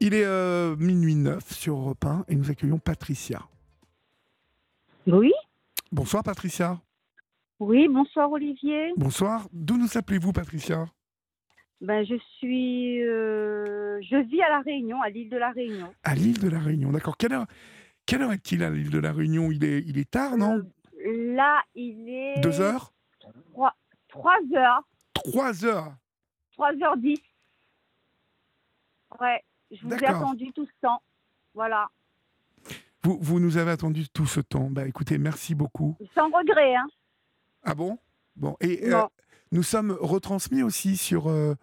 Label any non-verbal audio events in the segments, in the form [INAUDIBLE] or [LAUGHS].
Il est euh, minuit 9 sur Europe 1 et nous accueillons Patricia. Oui Bonsoir Patricia. Oui, bonsoir Olivier. Bonsoir. D'où nous appelez-vous Patricia? Ben, je suis. euh, je vis à La Réunion, à l'île de La Réunion. À l'île de la Réunion. D'accord. Quelle heure, quelle heure est-il à l'île de la Réunion? Il est, il est tard, non? Euh, Là, il est. Deux heures? 3, heures. Trois heures? 3h10. Ouais, je vous ai attendu tout ce temps. Voilà. vous, vous nous avez attendu tout ce temps. Bah écoutez, merci beaucoup. Sans regret, hein. Ah bon? Bon. Et euh, nous sommes retransmis aussi sur euh,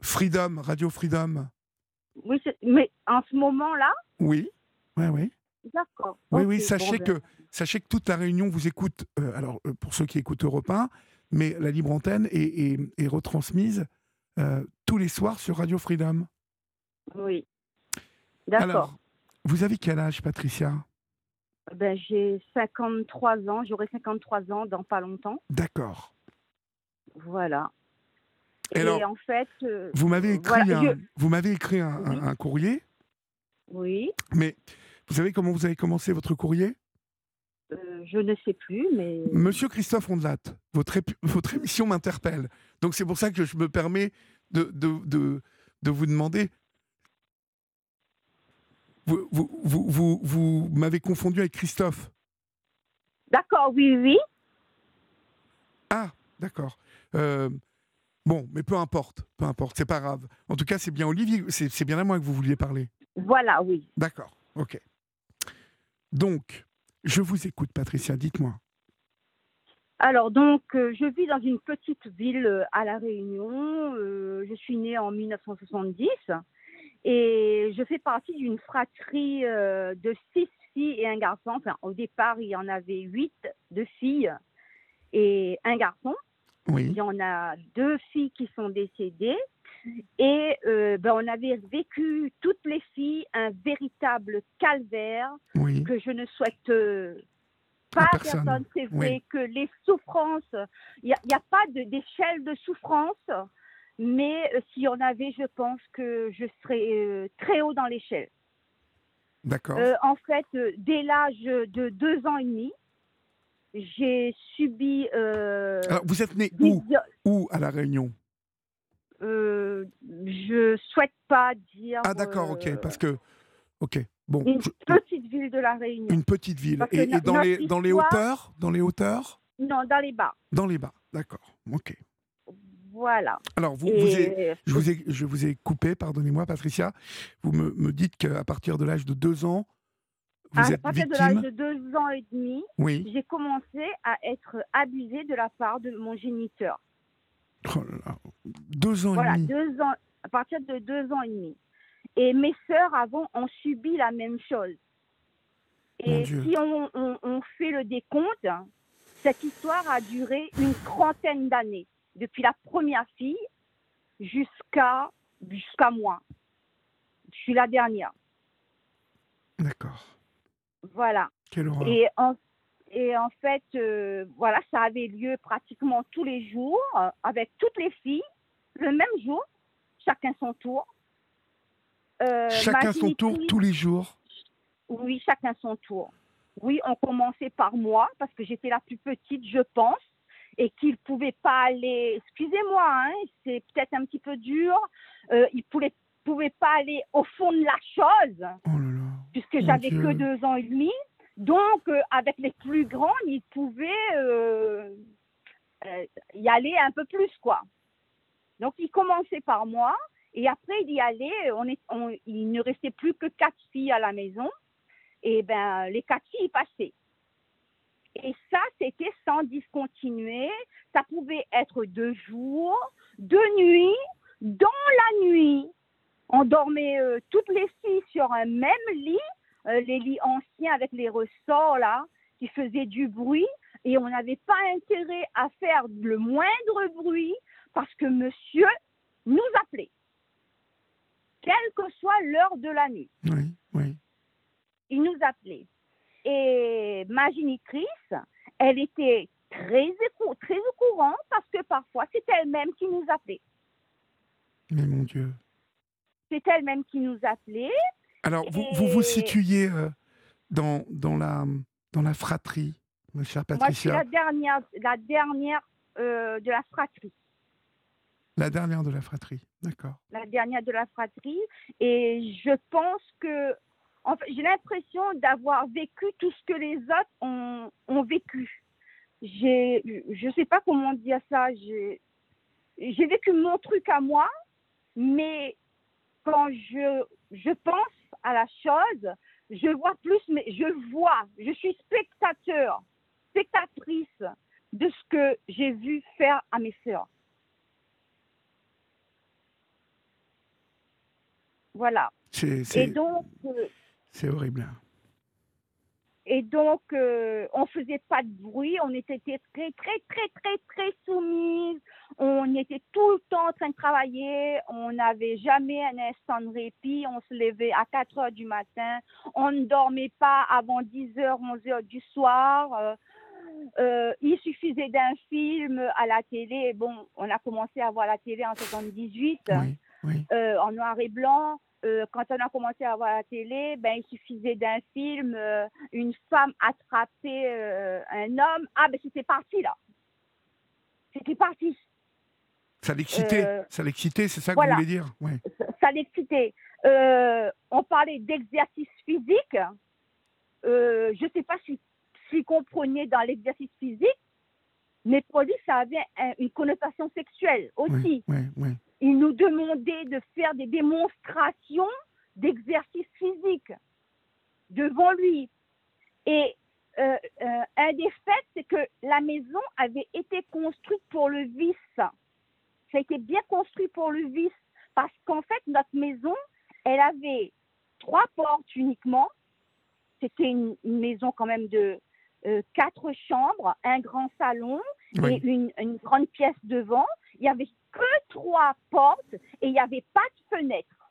Freedom, Radio Freedom. Oui, mais en ce moment-là, Oui. Oui, oui. d'accord. Oui, oui, bon, sachez, ben, que, sachez que toute la réunion vous écoute, euh, alors pour ceux qui écoutent Europe 1, mais la libre antenne est, est- est retransmise tous les soirs sur Radio Freedom. Oui. D'accord. Vous avez quel âge, Patricia? Ben, j'ai 53 ans, j'aurai 53 ans dans pas longtemps. D'accord. Voilà. Et alors, en fait, euh, Vous m'avez écrit, Voilà, un, je- vous m'avez écrit un, un- un courrier, oui, mais vous savez comment vous avez commencé votre courrier? Euh, je ne sais plus, mais Monsieur Christophe Ondelat, votre, votre émission m'interpelle. Donc c'est pour ça que je me permets de, de, de, de vous demander. Vous, vous, vous, vous, vous m'avez confondu avec Christophe. d'accord, oui, oui. Ah, d'accord. Euh, bon, mais peu importe, peu importe, c'est pas grave. En tout cas, c'est bien Olivier, c'est c'est bien à moi que vous vouliez parler. Voilà, oui. D'accord, ok. Donc, je vous écoute, Patricia, dites-moi. Alors, donc, euh, je vis dans une petite ville euh, à La Réunion. Euh, je suis née en 1970 et je fais partie d'une fratrie euh, de six filles et un garçon. Enfin, au départ, il y en avait huit, deux filles et un garçon. Il y en a deux filles qui sont décédées. Et euh, ben, on avait vécu, toutes les filles, un véritable calvaire oui, que je ne souhaite euh, pas À personne. personne. C'est vrai Oui. que les souffrances, il n'y a, pas de- d'échelle de souffrance, mais euh, s'il y en avait, je pense que je serais euh, très haut dans l'échelle. d'accord. Euh, en fait, dès l'âge de deux ans et demi, j'ai subi. Alors, vous êtes né où? Où à La Réunion? Euh, je souhaite pas dire. Ah, d'accord, ok, parce que. Ok, bon. Une je- petite ville de la Réunion. une petite ville. Parce Et, dans, les, dans les hauteurs? Dans les hauteurs? Non, dans les bas. Dans les bas, d'accord. Ok. Voilà. Alors, vous, vous je, vous ai, je vous ai coupé, pardonnez-moi, Patricia. Vous me, me dites qu'à partir de l'âge de deux ans, vous à êtes partir de l'âge de deux ans et demi, Oui. j'ai commencé à être abusée de la part de mon géniteur. Oh là. Deux ans Voilà, et demi. deux ans, à partir de deux ans et demi. Et mes sœurs avant ont subi la même chose. Et si on, on- on fait le décompte, cette histoire a duré une trentaine d'années, depuis la première fille jusqu'à jusqu'à moi. Je suis la dernière. D'accord. Voilà. Quelle horreur. Et en, et en fait, euh, voilà, ça avait lieu pratiquement tous les jours, euh, avec toutes les filles, le même jour, chacun son tour. Euh, Chacun son tour tous les jours. Oui, chacun son tour. Oui, on commençait par moi, parce que j'étais la plus petite, je pense, et qu'il ne pouvait pas aller, excusez-moi, hein, c'est peut-être un petit peu dur, euh, il ne pouvait pas aller au fond de la chose Oh là là. puisque j'avais que deux ans et demi. Donc, euh, avec les plus grands, il pouvait euh, y aller un peu plus, quoi. Donc, il commençait par moi, et après, il y allait. On est, on- il ne restait plus que quatre filles à la maison, et ben, les quatre filles passaient. Et ça, c'était sans discontinuer. Ça pouvait être de jour, de nuit, dans la nuit. On dormait euh, toutes les filles sur un même lit, euh, les lits anciens avec les ressorts là, qui faisaient du bruit, et on n'avait pas intérêt à faire le moindre bruit parce que monsieur nous appelait, quelle que soit l'heure de la nuit. Oui, oui. Il nous appelait. Et ma génitrice, elle était très, écou- très au courant parce que parfois c'est elle-même qui nous appelait. Mais mon Dieu. c'est elle-même qui nous appelait. Alors, vous vous, vous situiez euh, dans, dans, la, dans la fratrie, ma chère Moi, je suis Patricia. la dernière, la dernière euh, de la fratrie. La dernière de la fratrie, d'accord. la dernière de la fratrie. Et je pense que, en fait, j'ai l'impression d'avoir vécu tout ce que les autres ont, ont vécu. J'ai, je sais pas comment dire ça. J'ai, j'ai vécu mon truc à moi, mais quand je, je pense à la chose, je vois plus, mais je vois, je suis spectateur, spectatrice de ce que j'ai vu faire à mes sœurs. Voilà. C'est Et c'est- donc, euh, c'est horrible. et donc euh, on faisait pas de bruit, on était très, très, très, très, très, soumises. On était tout le temps en train de travailler. On n'avait jamais un instant de répit. On se levait à 4 heures du matin. On ne dormait pas avant 10 heures, 11 heures du soir. Euh, euh, il suffisait d'un film à la télé. Bon, on a commencé à voir la télé en 78 Oui, oui. euh, en noir et blanc. Euh, quand on a commencé à voir la télé, ben, il suffisait d'un film, euh, une femme attrapait euh, un homme. Ah, ben c'était parti là. C'était parti. Ça l'excitait, ça l'excitait, c'est ça que vous voulez dire? Ouais. Ça, ça l'excitait. On parlait d'exercice physique. Je ne sais pas si, s'ils comprenaient dans l'exercice physique, mais pour lui, ça avait un- une connotation sexuelle aussi. Oui, oui, oui. Il nous demandait de faire des démonstrations d'exercice physique devant lui. Et euh, euh, un des faits, c'est que la maison avait été construite pour le vice. Ça a été bien construit pour le vice. Parce qu'en fait, notre maison, elle avait trois portes uniquement. C'était une, une maison quand même de euh, quatre chambres, un grand salon, Oui. et une, une grande pièce devant. Il n'y avait que trois portes et il n'y avait pas de fenêtre.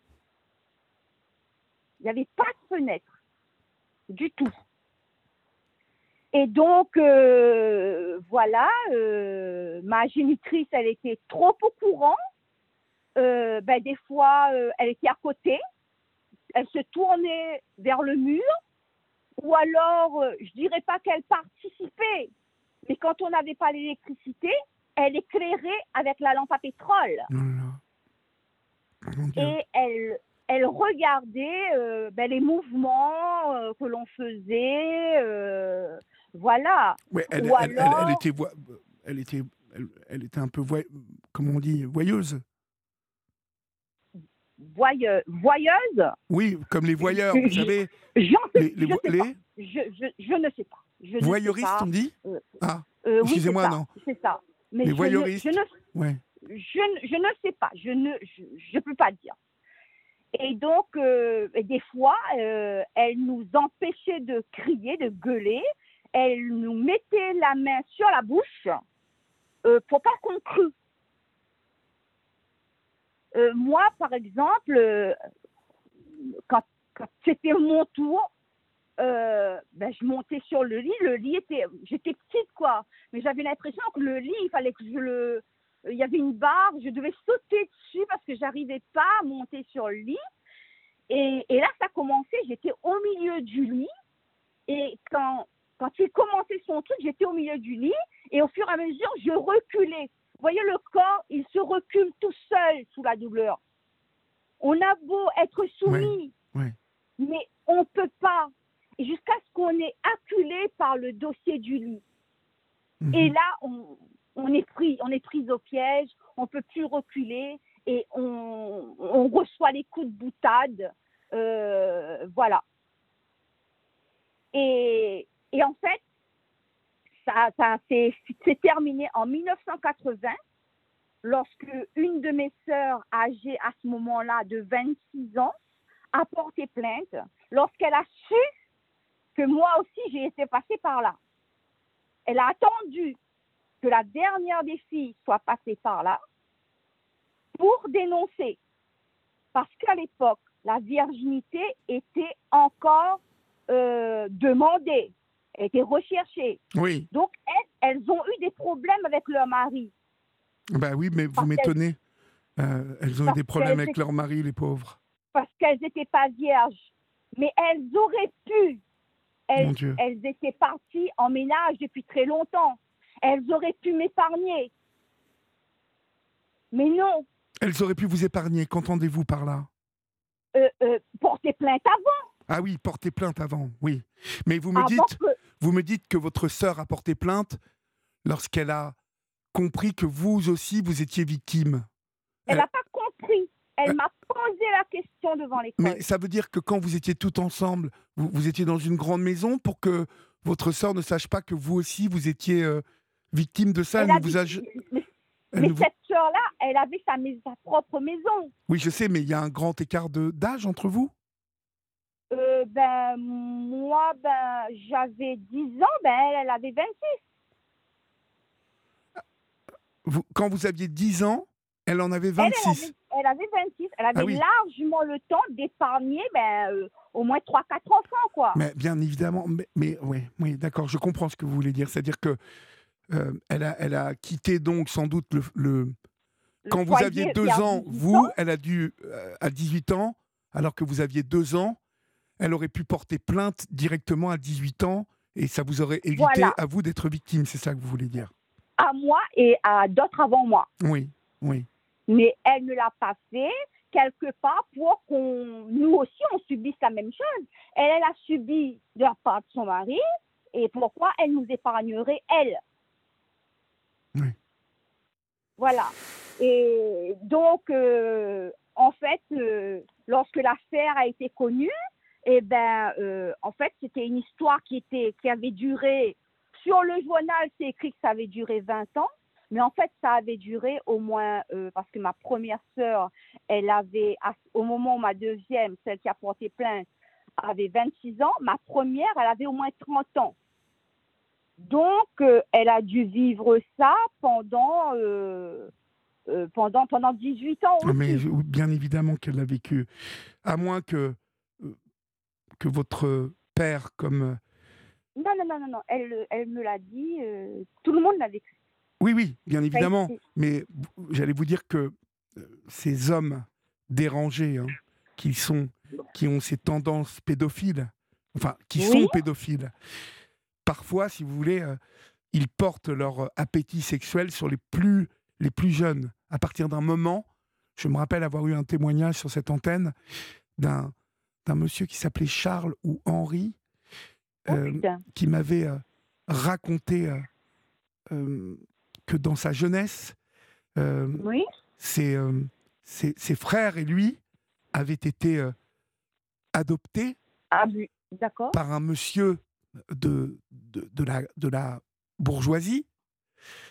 Il n'y avait pas de fenêtre du tout. Et donc, euh, voilà, euh, ma génitrice, elle était trop au courant. Euh, ben, des fois, elle était à côté. Elle se tournait vers le mur. Ou alors, je dirais pas qu'elle participait, mais quand on n'avait pas l'électricité, elle éclairait avec la lampe à pétrole. Oh Dieu. Et elle, elle regardait euh, ben, les mouvements euh, que l'on faisait. euh, voilà. Ouais, elle, ou elle- alors- elle était, voi- elle était, elle, était un peu, voy- comment on dit, voyeuse. Voyeux- voyeuse, Oui, comme les voyeurs, vous savez, les, les je vo- les. Je, je, je ne sais pas. Je pas. on dit? Euh, Ah, Euh, excusez-moi, non. C'est ça. Mais Les je ne-. Je ne, ouais. je, ne- je ne sais pas, je ne je, peux pas dire. Et donc, euh, des fois, euh, elle nous empêchait de crier, de gueuler. Elle nous mettait la main sur la bouche euh, pour pas qu'on crue. Euh, moi, par exemple, euh, quand, quand c'était mon tour, euh, ben, je montais sur le lit. Le lit était, j'étais petite quoi, mais j'avais l'impression que le lit, il fallait que je le, il y avait une barre, je devais sauter dessus parce que j'arrivais pas à monter sur le lit. Et, et là, ça commençait, j'étais au milieu du lit. Et quand, quand il commençait son truc, j'étais au milieu du lit. Et au fur et à mesure, je reculais. Vous voyez, le corps, il se recule tout seul sous la douleur. On a beau être soumis, ouais. mais on ne peut pas. Jusqu'à ce qu'on est acculé par le dossier du lit. Mhm. Et là, on, on est pris, on est pris au piège, on peut plus reculer et on, on reçoit les coups de boutade, euh, voilà. Et, et en fait, ça, ça s'est c'est terminé en 1980, lorsque une de mes sœurs, âgée à ce moment-là de 26 ans, a porté plainte, lorsqu'elle a su que moi aussi j'ai été passée par là. Elle a attendu que la dernière des filles soit passée par là pour dénoncer. Parce qu'à l'époque, la virginité était encore euh, demandée, était recherchée. Oui, Donc, elles, elles ont eu des problèmes avec leur mari. bah oui, mais vous m'étonnez. Euh, elles ont eu des problèmes avec leur mari, les pauvres. parce qu'elles n'étaient pas vierges. Mais elles auraient pu. Elles, étaient parties en ménage depuis très longtemps. Elles auraient pu m'épargner. Mais non, Elles auraient pu vous épargner. Qu'entendez-vous par là? Euh, euh, porter plainte avant. Ah oui, porter plainte avant, oui. Mais vous me dites, que, vous me dites que votre sœur a porté plainte lorsqu'elle a compris que vous aussi vous étiez victime. elle Euh, n'a pas compris. Elle euh, m'a posé la question devant l'école. Mais ça veut dire que quand vous étiez tout ensemble, vous, vous étiez dans une grande maison pour que votre sœur ne sache pas que vous aussi vous étiez euh, victime de ça. Elle vous a mais elle mais ne vous- cette sœur-là, elle avait sa, sa propre maison. Oui, je sais, mais il y a un grand écart d'âge entre vous? Euh, ben, moi, ben, j'avais 10 ans, ben, elle, elle avait 26. Vous- Quand vous aviez 10 ans, elle en avait Elle, elle 26. avait, elle avait 26. Elle avait Ah oui. largement le temps d'épargner ben, euh, au moins 3-4 enfants, quoi. Mais bien évidemment, mais, mais oui, oui d'accord, je comprends ce que vous voulez dire. C'est-à-dire que euh, elle, a, elle a quitté donc sans doute le. le- Le Quand vous aviez vers deux ans, 18 vous, ans. elle a dû, euh, à 18 ans, alors que vous aviez deux ans, elle aurait pu porter plainte directement à 18 ans et ça vous aurait évité Voilà. à vous d'être victime, c'est ça que vous voulez dire? À moi et à d'autres avant moi. Oui, oui. Mais elle ne l'a pas fait quelque part pour qu'on, nous aussi, on subisse la même chose. Elle, elle a subi de la part de son mari, et pourquoi elle nous épargnerait, elle? Oui. Voilà. Et donc, euh, en fait, euh, lorsque l'affaire a été connue, eh ben, euh, en fait, c'était une histoire qui, était, qui avait duré, sur le journal, c'est écrit que ça avait duré 20 ans. Mais en fait, ça avait duré au moins, euh, parce que ma première sœur, elle avait, au moment où ma deuxième, celle qui a porté plainte, avait 26 ans, ma première, elle avait au moins 30 ans. Donc, euh, elle a dû vivre ça pendant, euh, euh, pendant, pendant 18 ans Ah, aussi. Mais bien évidemment qu'elle l'a vécu. À moins que, que votre père, comme. Non, non, non, non, non, elle, elle me l'a dit, tout le monde l'a vécu. Oui, oui, bien évidemment. Mais j'allais vous dire que euh, ces hommes dérangés, hein, qui, sont, qui ont ces tendances pédophiles, enfin, qui Oui. sont pédophiles, parfois, si vous voulez, euh, ils portent leur euh, appétit sexuel sur les plus, les plus jeunes. À partir d'un moment, je me rappelle avoir eu un témoignage sur cette antenne d'un d'un monsieur qui s'appelait Charles ou Henri, Oh, euh, qui m'avait euh, raconté que dans sa jeunesse, euh, Oui, ses, euh, ses- ses frères et lui avaient été euh, adoptés ah, par un monsieur de, de, de la, de la bourgeoisie.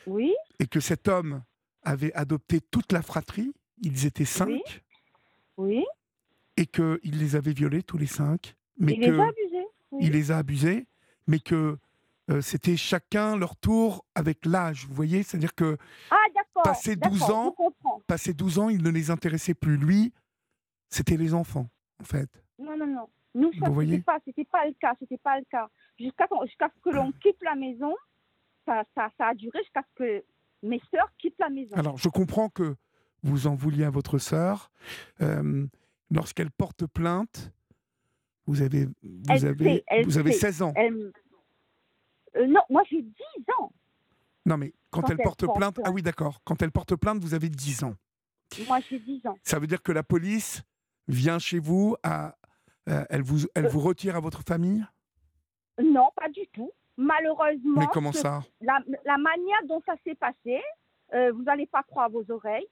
Oui, et que cet homme avait adopté toute la fratrie, ils étaient cinq, oui. et qu'il les avait violés tous les cinq, mais Il que les a abusés. oui. il les a abusés, mais que euh, c'était chacun leur tour avec l'âge, vous voyez? C'est-à-dire que Ah, passé 12 d'accord, ans, passé 12 ans, il ne les intéressait plus. Lui, c'était les enfants, en fait. Non, non, non. Nous, ça, c'était pas, pas le cas, c'était pas le cas. Jusqu'à jusqu'à ce que l'on [COUGHS] quitte la maison, ça, ça, ça a duré jusqu'à ce que mes sœurs quittent la maison. Alors, je comprends que vous en vouliez à votre sœur. Euh, Lorsqu'elle porte plainte, vous avez, vous Elle avez, sait, vous avez sait. 16 ans. Elle- euh, non, moi j'ai 10 ans. Non, mais quand, Quand elle elle porte porte plainte, ah oui, d'accord. Quand elle porte plainte, vous avez 10 ans. Moi j'ai 10 ans. Ça veut dire que la police vient chez vous, à, euh, elle, vous, elle Euh. vous retire à votre famille? Non, pas du tout. Malheureusement, Mais comment ça? la, la manière dont ça s'est passé, vous n'allez pas croire vos oreilles.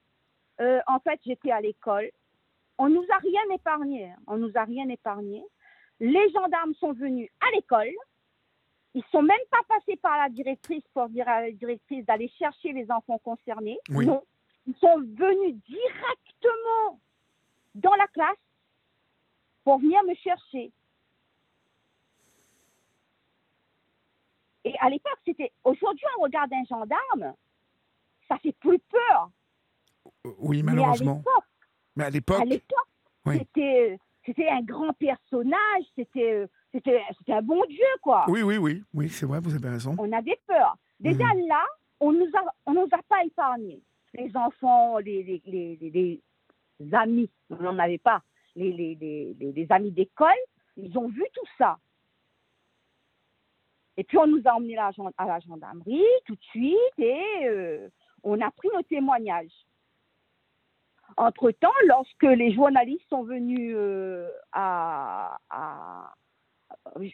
En fait, j'étais à l'école. On nous a rien épargné. hein. On nous a rien épargné. Les gendarmes sont venus à l'école. Ils sont même pas passés par la directrice pour dire à la directrice d'aller chercher les enfants concernés. Oui. Non. Ils sont venus directement dans la classe pour venir me chercher. Et à l'époque, c'était. Aujourd'hui, on regarde un gendarme, ça fait plus peur. Euh, Oui, Mais à malheureusement. l'époque, Mais à l'époque, l'époque, Oui. c'était, c'était un grand personnage, c'était, c'était, un bon Dieu, quoi. oui, oui, oui, oui, c'est vrai, vous avez raison. On avait peur. Déjà Mhm. là, on nous a, on nous a pas épargnés. Les enfants, les, les, les, les- amis, on n'en avait pas. les, les, les, les amis d'école, ils ont vu tout ça. Et puis on nous a emmenés à la gendarmerie tout de suite et euh, on a pris nos témoignages. Entre-temps, lorsque les journalistes sont venus euh, à, à,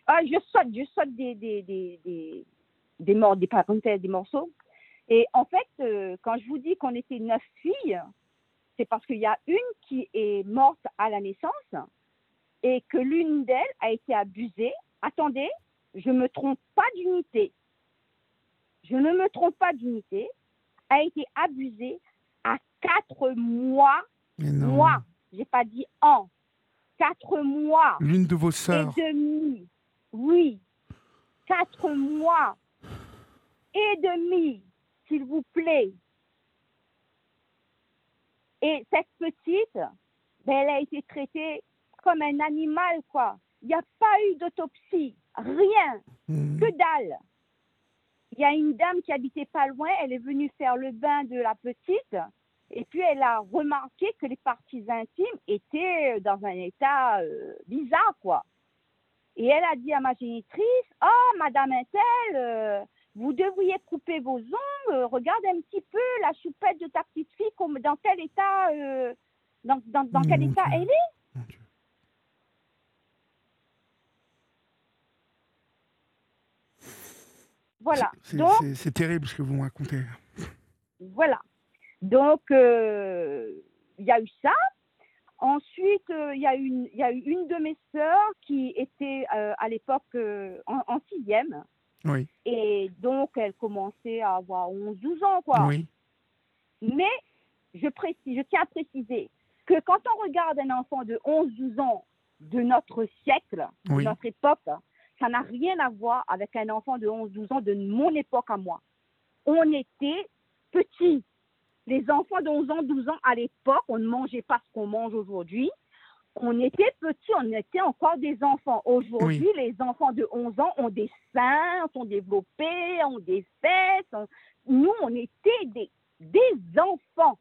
ah, je saute, je saute des, des, des, des, des, morts, des parenthèses, des morceaux. Et en fait, euh, quand je vous dis qu'on était neuf filles, c'est parce qu'il y a une qui est morte à la naissance et que l'une d'elles a été abusée. Attendez, je ne me trompe pas d'unité. Je ne me trompe pas d'unité. A été abusée à quatre mois. Mois. J'ai pas dit an. Quatre mois. L'une de vos sœurs. Et demi. Oui. Quatre mois et demi, s'il vous plaît. Et cette petite, ben, elle a été traitée comme un animal, quoi. Il n'y a pas eu d'autopsie, rien, hmm. que dalle. Il y a une dame qui habitait pas loin, elle est venue faire le bain de la petite, et puis elle a remarqué que les parties intimes étaient dans un état euh, bizarre, quoi. Et elle a dit à ma génitrice, oh, Madame Intel, euh, vous devriez couper vos ongles, regarde un petit peu la choupette de ta petite fille, comme, dans quel état, euh, dans, dans, quel état elle est. Voilà. C'est terrible ce que vous me racontez. Voilà. Donc, euh, il y a eu ça. Ensuite, euh, il y, a une, y a eu une de mes sœurs qui était à l'époque en, en, sixième. Oui. Et donc, elle commençait à avoir 11-12 ans, quoi. Oui. Mais, je, précise, je tiens à préciser que quand on regarde un enfant de 11-12 ans de notre siècle, de notre époque, ça n'a rien à voir avec un enfant de 11-12 ans de mon époque à moi. On était petits. Les enfants de 11 ans, 12 ans à l'époque, on ne mangeait pas ce qu'on mange aujourd'hui on était petits, on était encore des enfants. Aujourd'hui, les enfants de 11 ans ont des seins, sont développés, ont des fesses. Nous, on était des, des enfants.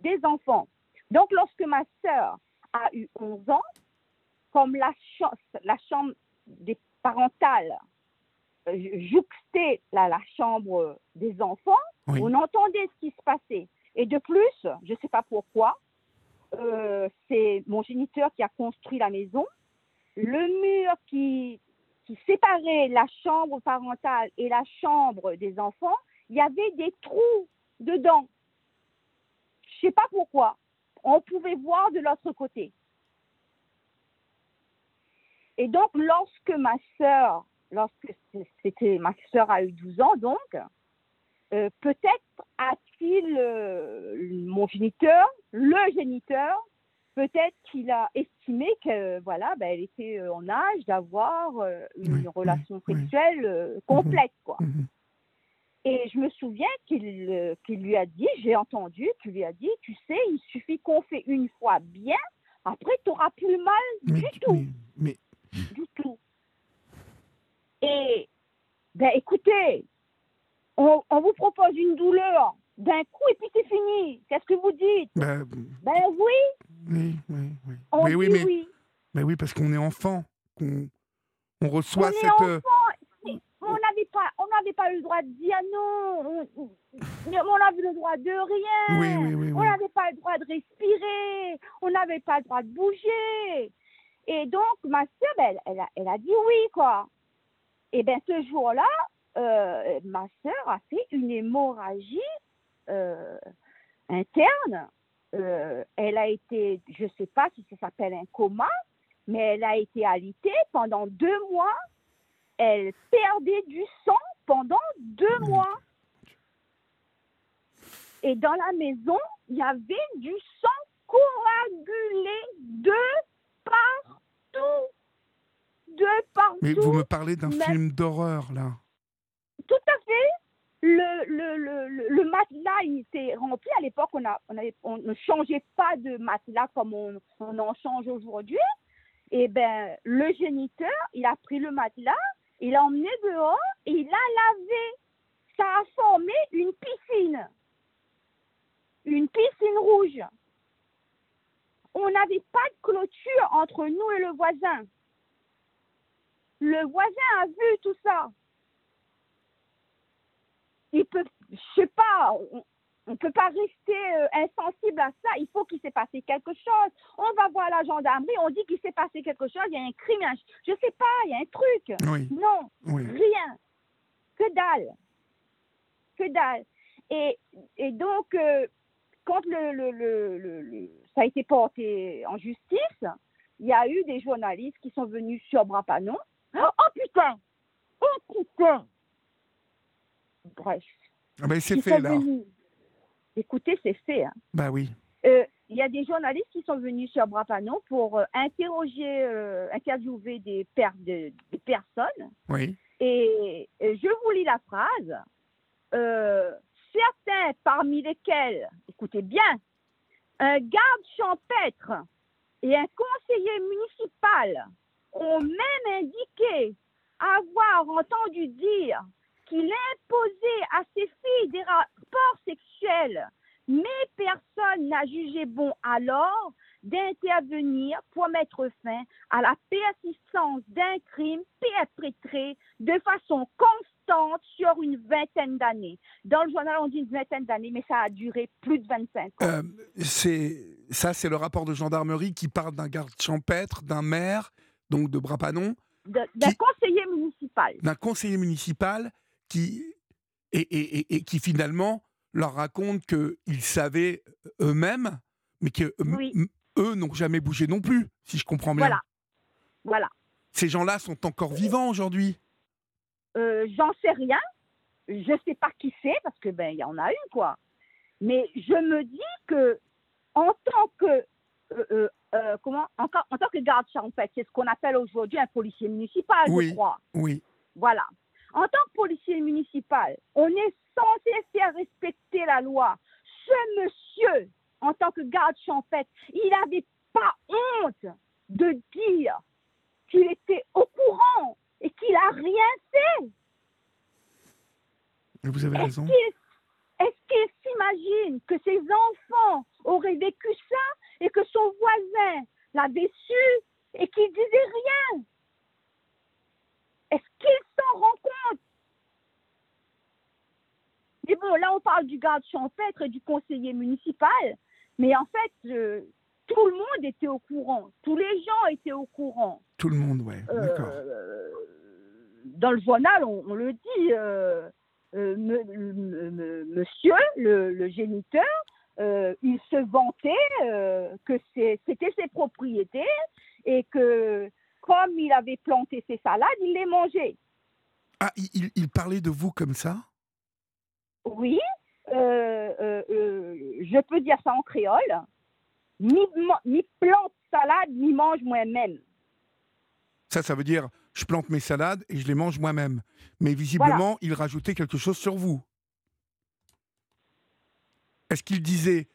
Des enfants. Donc, lorsque ma sœur a eu 11 ans, comme la, la chambre des parentales la, la, chambre des enfants, on entendait ce qui se passait. Et de plus, je ne sais pas pourquoi, euh, c'est mon géniteur qui a construit la maison. Le mur qui, qui séparait la chambre parentale et la chambre des enfants, il y avait des trous dedans. Je ne sais pas pourquoi. On pouvait voir de l'autre côté. Et donc, lorsque ma sœur, lorsque c'était ma sœur a eu 12 ans, donc, euh, peut-être a-t-il, euh, mon géniteur, le géniteur, peut-être qu'il a estimé que voilà, ben, elle était euh, en âge d'avoir une relation sexuelle complète, quoi. Mhm. Et je me souviens qu'il lui a dit, j'ai entendu, qu'il lui a dit, tu sais, il suffit qu'on fait une fois bien, après tu n'auras plus mal du tout. Mais, Du tout. Et, ben écoutez, on, vous propose une douleur d'un coup et puis c'est fini. Qu'est-ce que vous dites ben, ben, oui. Oui, oui, oui. On mais, oui, mais, oui. mais oui, parce qu'on est enfant, qu'on on reçoit on cette. Est euh, enfant. On n'avait pas, on n'avait pas eu le droit de dire non. On, on n'avait le droit de rien. Oui, oui, oui, on n'avait pas le droit de respirer. On n'avait pas le droit de bouger. Et donc, ma soeur, ben, elle, a, elle a dit oui, quoi. Et bien, ce jour-là, euh, ma sœur a fait une hémorragie euh, interne. Euh, elle a été, je ne sais pas si ça s'appelle un coma, mais elle a été alitée pendant deux mois. Elle perdait du sang pendant deux mois. Et dans la maison, il y avait du sang coagulé de partout. De partout. Mais vous me parlez d'un film d'horreur, là. Tout à fait. Le, le, le, le, matelas, il était rempli. À l'époque, on, a, on, on, ne changeait pas de matelas comme on, on en change aujourd'hui. Et eh ben, le géniteur, il a pris le matelas, il l'a emmené dehors et il l'a lavé. Ça a formé une piscine. Une piscine rouge. on n'avait pas de clôture entre nous et le voisin. Le voisin a vu tout ça. Il peut, je sais pas, on ne peut pas rester euh, insensible à ça. Il faut qu'il s'est passé quelque chose. On va voir la gendarmerie, on dit qu'il s'est passé quelque chose, il y a un crime, je ne sais pas, il y a un truc. Non, rien. Que dalle. Que dalle. Et, et donc, euh, quand le, le, le, ça a été porté en justice, il y a eu des journalistes qui sont venus sur Brapanon. Oh, oh putain Oh putain Bref. Ah ben c'est fait là. Écoutez, c'est fait. Hein. Bah oui. Euh, il y a des journalistes qui sont venus sur Brapanon pour euh, interroger, euh, interviewer des, des personnes. Oui. Et, je vous lis la phrase. certains parmi lesquels, écoutez bien, un garde champêtre et un conseiller municipal ont même indiqué avoir entendu dire qu'il imposait à ses filles des rapports sexuels, mais personne n'a jugé bon alors d'intervenir pour mettre fin à la persistance d'un crime perpétré de façon constante sur une vingtaine d'années. Dans le journal, on dit une vingtaine d'années, mais ça a duré plus de 25 ans. Euh, ça, c'est le rapport de gendarmerie qui parle d'un garde champêtre, d'un maire, donc de Brapanon. D'un conseiller municipal. D'un conseiller municipal qui, et, et, qui finalement leur raconte qu'ils savaient eux-mêmes, mais que eux n'ont jamais bougé non plus, si je comprends bien. Voilà. Voilà. Ces gens-là sont encore vivants aujourd'hui euh, J'en sais rien. Je ne sais pas qui c'est, parce que ben il y en a une, quoi. Mais je me dis que en tant que euh, euh, comment en, en, tant que garde champêtre, c'est ce qu'on appelle aujourd'hui un policier municipal, je crois. Oui. Voilà. En tant que policier municipal, on est censé faire respecter la loi. Ce monsieur, en tant que garde champêtre, il n'avait pas honte de dire qu'il était au courant et qu'il n'a rien fait. Vous avez raison. Est-ce qu'il s'imagine que ses enfants auraient vécu ça et que son voisin l'avait su et qu'il disait rien? Est-ce qu'il s'en rend compte? Mais bon, là, on parle du garde champêtre et du conseiller municipal, mais en fait, euh, tout le monde était au courant. Tous les gens étaient au courant. Tout le monde, oui. Euh, D'accord. dans le journal, on, le dit, euh, monsieur, le, géniteur, il se vantait que c'était ses propriétés et que comme il avait planté ses salades, il les mangeait. Ah, il, parlait de vous comme ça? Oui, euh, euh, euh, je peux dire ça en créole. Ni, ni plante salade, ni mange moi-même. Ça, ça veut dire je plante mes salades et je les mange moi-même. Mais visiblement, il rajoutait quelque chose sur vous. Est-ce qu'il disait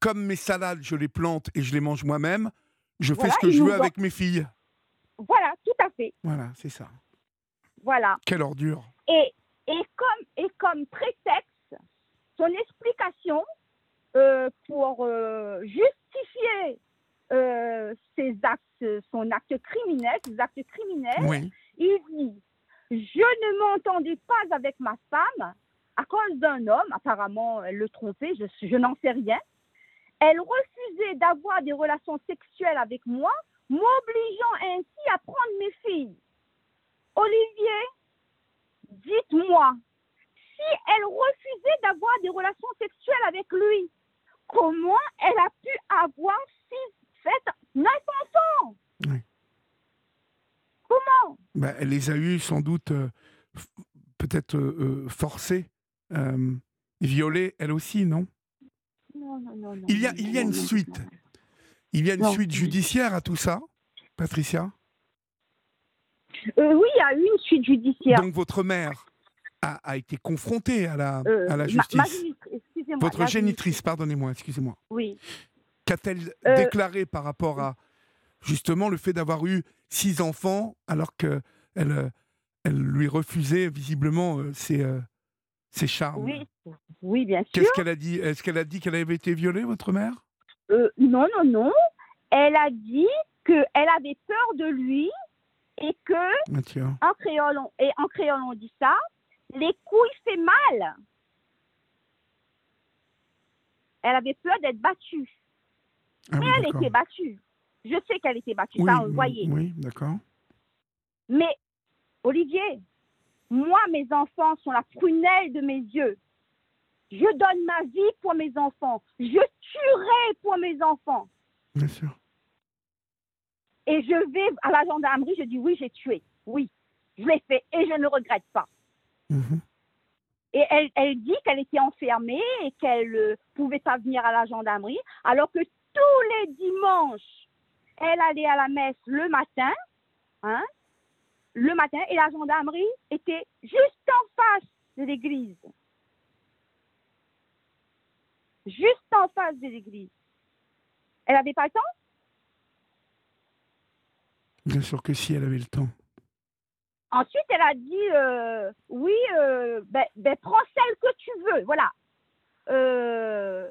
comme mes salades, je les plante et je les mange moi-même, je fais ce que je veux avec mes filles? Voilà, tout à fait. Voilà, c'est ça. Voilà. Quelle ordure. Et, et, comme, et comme prétexte, son explication euh, pour euh, justifier euh, ses actes, son acte criminel, ses actes criminels, il dit Je ne m'entendais pas avec ma femme à cause d'un homme, apparemment elle le trompait, je, je n'en sais rien. Elle refusait d'avoir des relations sexuelles avec moi m'obligeant ainsi à prendre mes filles. Olivier, dites-moi, si elle refusait d'avoir des relations sexuelles avec lui, comment elle a pu avoir six, sept, neuf enfants? Comment ben, Elle les a eus sans doute euh, peut-être euh, euh, forcées, violées elle aussi, non? Non, non, non, il y a, il y a une suite. Il y a une suite judiciaire à tout ça, Patricia? Euh, Oui, il y a eu une suite judiciaire. Donc votre mère a, été confrontée à la, euh, à la justice. votre génitrice, pardonnez-moi, excusez-moi. Oui. Qu'a-t-elle euh, déclaré par rapport à justement le fait d'avoir eu six enfants alors qu'elle elle lui refusait visiblement ses, ses charmes Oui, oui bien sûr. Qu'est-ce qu'elle a dit? Est-ce qu'elle a dit qu'elle avait été violée, votre mère? Euh, non, non, non. elle a dit qu'elle avait peur de lui et que, Mathieu. en créole, on, et en créole, on dit ça, les couilles fait mal. Elle avait peur d'être battue. Ah oui, Mais elle était battue. Je sais qu'elle était battue, Oui, ça, on le oui, voyait. Oui, d'accord. Mais, Olivier, moi, mes enfants sont la prunelle de mes yeux. Je donne ma vie pour mes enfants. Je tuerai pour mes enfants. Bien sûr. Et je vais à la gendarmerie, je dis oui, j'ai tué. Oui, je l'ai fait et je ne regrette pas. Mhm. Et elle, elle dit qu'elle était enfermée et qu'elle ne pouvait pas venir à la gendarmerie, alors que tous les dimanches, elle allait à la messe le matin, hein, le matin, et la gendarmerie était juste en face de l'église. Juste en face de l'église. Elle n'avait pas le temps? Bien sûr que si, elle avait le temps. Ensuite, elle a dit euh, oui, euh, ben, ben, prends celle que tu veux. Voilà. Euh,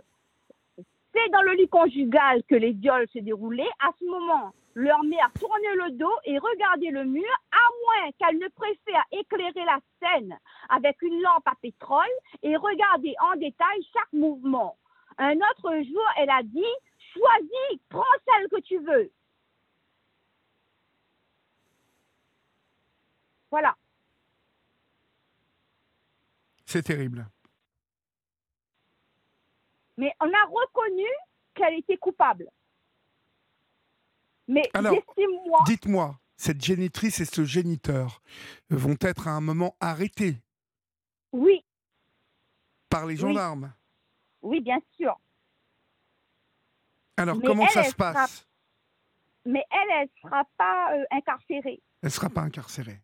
c'est dans le lit conjugal que les viols se déroulaient. À ce moment, leur mère tournait le dos et regardait le mur, à moins qu'elle ne préfère éclairer la scène avec une lampe à pétrole et regarder en détail chaque mouvement. Un autre jour, elle a dit choisis, prends celle que tu veux. Voilà. C'est terrible. Mais on a reconnu qu'elle était coupable. Mais moi, Dites-moi, cette génitrice et ce géniteur vont être à un moment arrêtés oui, par les gendarmes. oui, bien sûr. Alors, Mais comment elle, ça elle se passe Mais elle, elle ne sera pas euh, incarcérée. Elle ne sera pas incarcérée.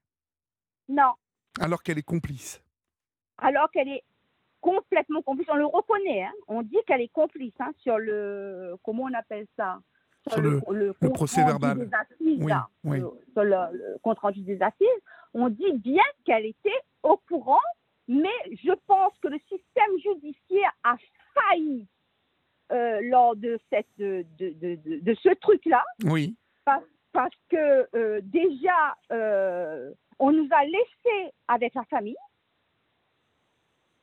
Non. Alors qu'elle est complice. Alors qu'elle est complètement complice. On le reconnaît. hein. On dit qu'elle est complice hein, sur le. Comment on appelle ça? Sur le- compte procès rendu verbal. Des assises, Oui, là. oui. Euh, sur le, le compte rendu des assises. On dit bien qu'elle était au courant, mais je pense que le système judiciaire a failli euh, lors de, cette, de, de, de- de ce truc-là. Oui. parce que euh, déjà, euh, on nous a laissés avec la famille.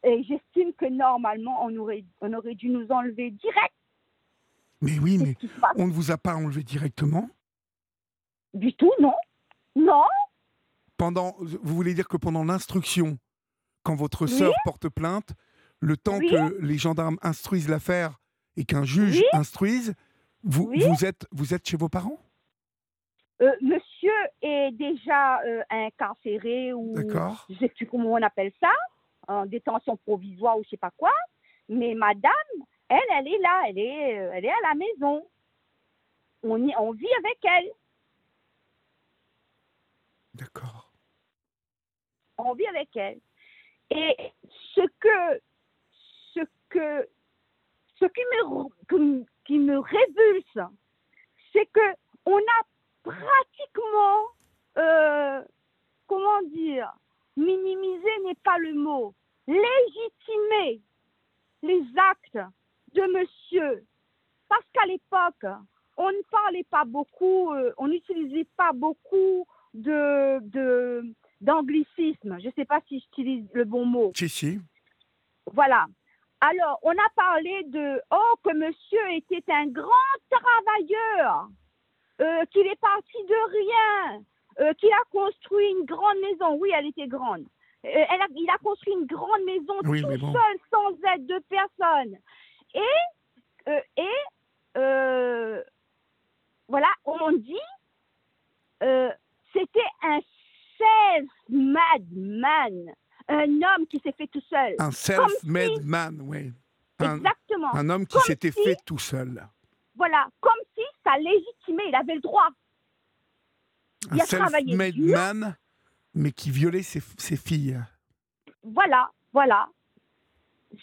Et j'estime que normalement, on aurait, on aurait dû nous enlever direct. Mais oui, mais on ne vous a pas enlevé directement? Du tout, non. Non, Pendant, vous voulez dire que pendant l'instruction, quand votre Oui. sœur porte plainte, le temps Oui. que les gendarmes instruisent l'affaire et qu'un juge Oui. instruise, vous, vous, êtes, vous êtes chez vos parents? Euh, monsieur est déjà euh, incarcéré ou je sais plus comment on appelle ça, en détention provisoire ou je sais pas quoi. Mais madame, elle, elle est là, elle est, euh, elle est à la maison. On, y, on vit avec elle. D'accord. on vit avec elle. Et ce que, ce que, ce qui me, que- qui me révulse, c'est que on a pratiquement, euh, comment dire, minimiser n'est pas le mot, légitimer les actes de monsieur. Parce qu'à l'époque, on ne parlait pas beaucoup, euh, on n'utilisait pas beaucoup de, de, d'anglicisme. Je ne sais pas si j'utilise le bon mot. Si, si. Voilà. Alors, on a parlé de oh que monsieur était un grand travailleur, euh, qu'il est parti de rien, euh, qu'il a construit une grande maison. Oui, elle était grande. Euh, elle a- il a construit une grande maison Oui, tout bon. seul, sans aide de personne. Et, et voilà, on dit, c'était un self-made man, un homme qui s'est fait tout seul. Un self-made man, oui. Un, Exactement. un homme qui s'était si- fait tout seul. Voilà, comme si ça légitimait, il avait le droit. Un Il a travaillé self-made man, mais qui violait ses, ses filles. Voilà, voilà.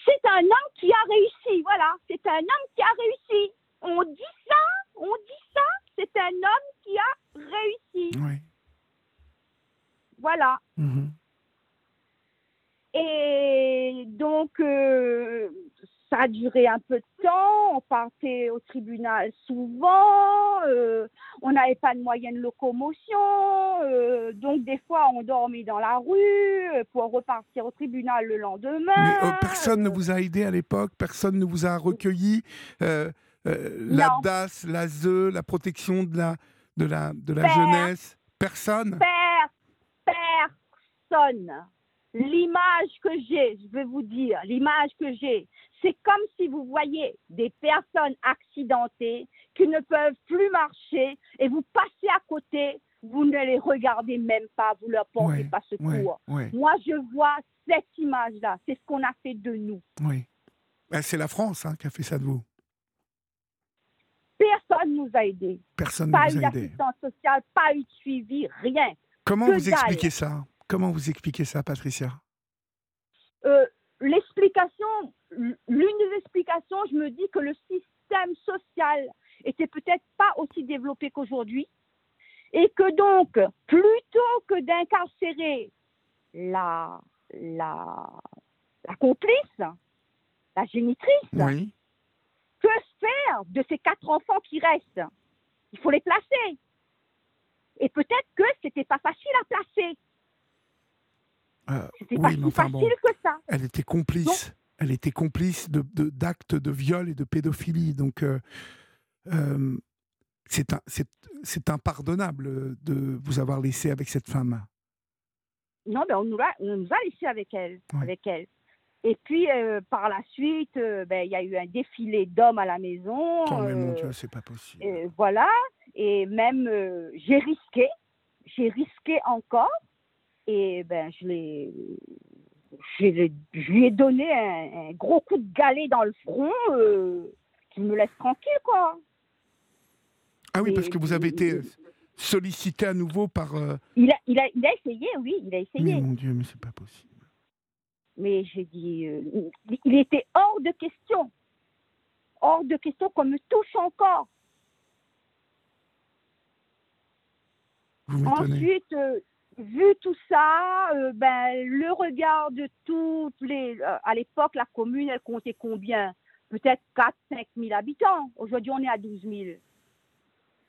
C'est un homme qui a réussi, voilà. C'est un homme qui a réussi. On dit ça, on dit ça, c'est un homme qui a réussi. Oui. Voilà. Mhm. Et donc, euh, ça a duré un peu de temps. On partait au tribunal souvent. euh, on n'avait pas de moyens de locomotion. euh, donc, des fois, on dormait dans la rue pour repartir au tribunal le lendemain. Mais personne ne vous a aidé à l'époque, personne ne vous a recueilli? la Non. DAS, la ZE, la protection de la, de la, de la Père. jeunesse? Personne? Per- personne. L'image que j'ai, je vais vous dire, l'image que j'ai, c'est comme si vous voyez des personnes accidentées qui ne peuvent plus marcher et vous passez à côté, vous ne les regardez même pas, vous leur portez Ouais, pas secours. Ouais, ouais, Moi, je vois cette image-là, c'est ce qu'on a fait de nous. ouais. Ben, c'est la France hein, qui a fait ça de vous. Personne nous a aidés. Personne Pas ne eu vous a aidé. d'assistance sociale, pas eu de suivi, rien. Comment que vous dalle. expliquez ça? Comment vous expliquez ça, Patricia? Euh, l'explication, l'une des explications, je me dis que le système social était peut-être pas aussi développé qu'aujourd'hui et que donc, plutôt que d'incarcérer la, la, la complice, la génitrice, Oui. que faire de ces quatre enfants qui restent? Il faut les placer. Et peut-être que c'était pas facile à placer. Euh, C'était oui, pas si enfin facile bon, que ça. elle était complice. Elle était complice de de- d'actes de, viol et de pédophilie. Donc, euh, euh, c'est impardonnable de vous avoir laissé avec cette femme. Non, mais on nous a, on nous a laissé avec elle, Ouais. avec elle. Et puis euh, par la suite, euh, ben, il y a eu un défilé d'hommes à la maison. Oh, mais mon Dieu, c'est pas possible. voilà. Et même j'ai risqué, j'ai risqué encore. Et ben je l'ai, je l'ai- je lui ai donné un, un gros coup de galet dans le front, euh, qui me laisse tranquille quoi. Ah oui, et- parce que vous avez été sollicité à nouveau par. euh, Il a, il a, il a essayé, oui, il a essayé. Mais mon Dieu, mais c'est pas possible. Mais j'ai dit, euh, il- était hors de question. Hors de question qu'on me touche encore. Vous. Ensuite, vu tout ça, euh, ben, le regard de toutes les... euh, à l'époque, la commune, elle comptait combien? Peut-être 4 5 000 habitants. Aujourd'hui, on est à 12 000.